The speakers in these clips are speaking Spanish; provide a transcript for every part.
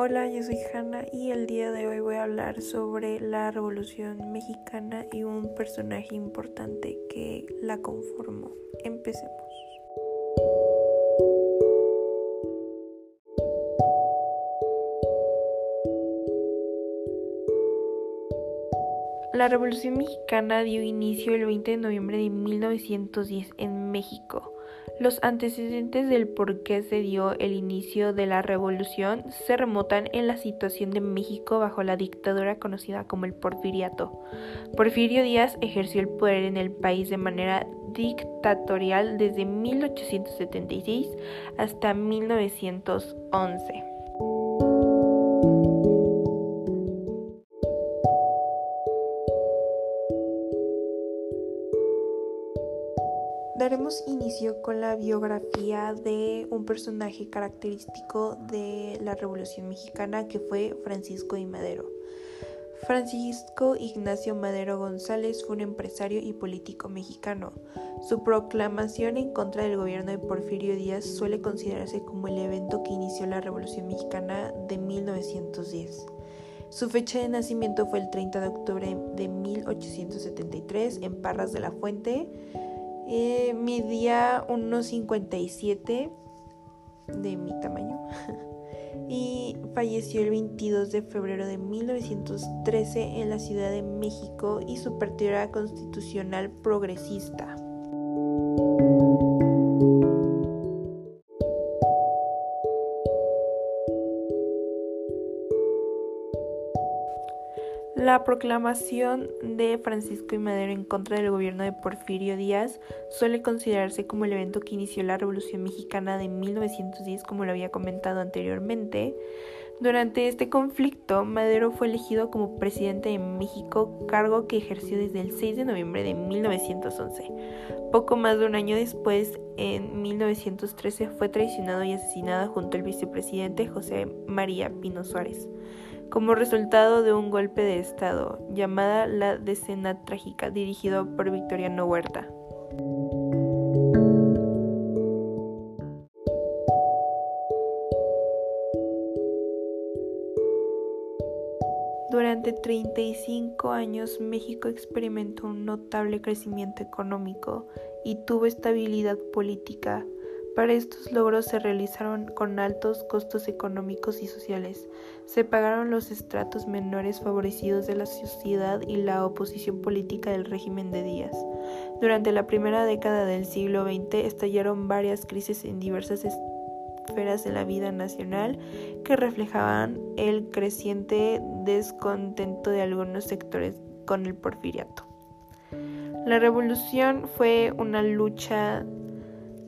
Hola, yo soy Hanna y el día de hoy voy a hablar sobre la Revolución Mexicana y un personaje importante que la conformó. Empecemos. La Revolución Mexicana dio inicio el 20 de noviembre de 1910 en México. Los antecedentes del por qué se dio el inicio de la revolución se remontan en la situación de México bajo la dictadura conocida como el porfiriato. Porfirio Díaz ejerció el poder en el país de manera dictatorial desde 1876 hasta 1911. Daremos inicio con la biografía de un personaje característico de la Revolución Mexicana que fue Francisco y Madero. Francisco Ignacio Madero González fue un empresario y político mexicano. Su proclamación en contra del gobierno de Porfirio Díaz suele considerarse como el evento que inició la Revolución Mexicana de 1910. Su fecha de nacimiento fue el 30 de octubre de 1873 en Parras de la Fuente, eh, midía unos 57 de mi tamaño y falleció el 22 de febrero de 1913 en la Ciudad de México y su partido era constitucional progresista. La proclamación de Francisco y Madero en contra del gobierno de Porfirio Díaz suele considerarse como el evento que inició la Revolución Mexicana de 1910, como lo había comentado anteriormente. Durante este conflicto, Madero fue elegido como presidente de México, cargo que ejerció desde el 6 de noviembre de 1911. Poco más de un año después, en 1913, fue traicionado y asesinado junto al vicepresidente José María Pino Suárez como resultado de un golpe de Estado llamada la Decena Trágica, dirigido por Victoriano Huerta. Durante 35 años México experimentó un notable crecimiento económico y tuvo estabilidad política. Para estos logros se realizaron con altos costos económicos y sociales. Se pagaron los estratos menores favorecidos de la sociedad y la oposición política del régimen de Díaz. Durante la primera década del siglo XX estallaron varias crisis en diversas esferas de la vida nacional que reflejaban el creciente descontento de algunos sectores con el porfiriato. La revolución fue una lucha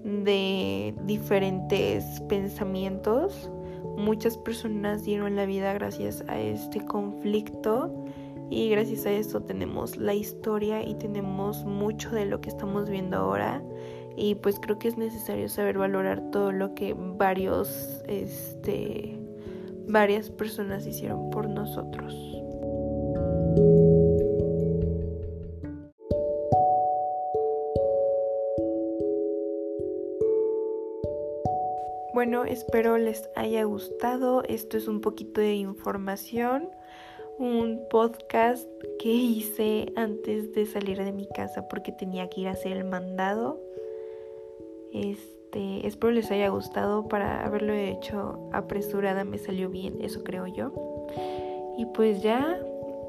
de diferentes pensamientos. Muchas personas dieron la vida gracias a este conflicto y gracias a esto tenemos la historia y tenemos mucho de lo que estamos viendo ahora y pues creo que es necesario saber valorar todo lo que varios este varias personas hicieron por nosotros. Bueno, espero les haya gustado. Esto es un poquito de información, un podcast que hice antes de salir de mi casa porque tenía que ir a hacer el mandado. Este, espero les haya gustado para haberlo hecho apresurada, me salió bien, eso creo yo. Y pues ya,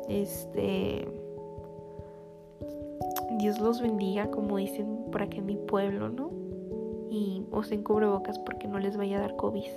este Dios los bendiga, como dicen por aquí en mi pueblo, ¿no? Y usen cubrebocas porque no les vaya a dar COVID.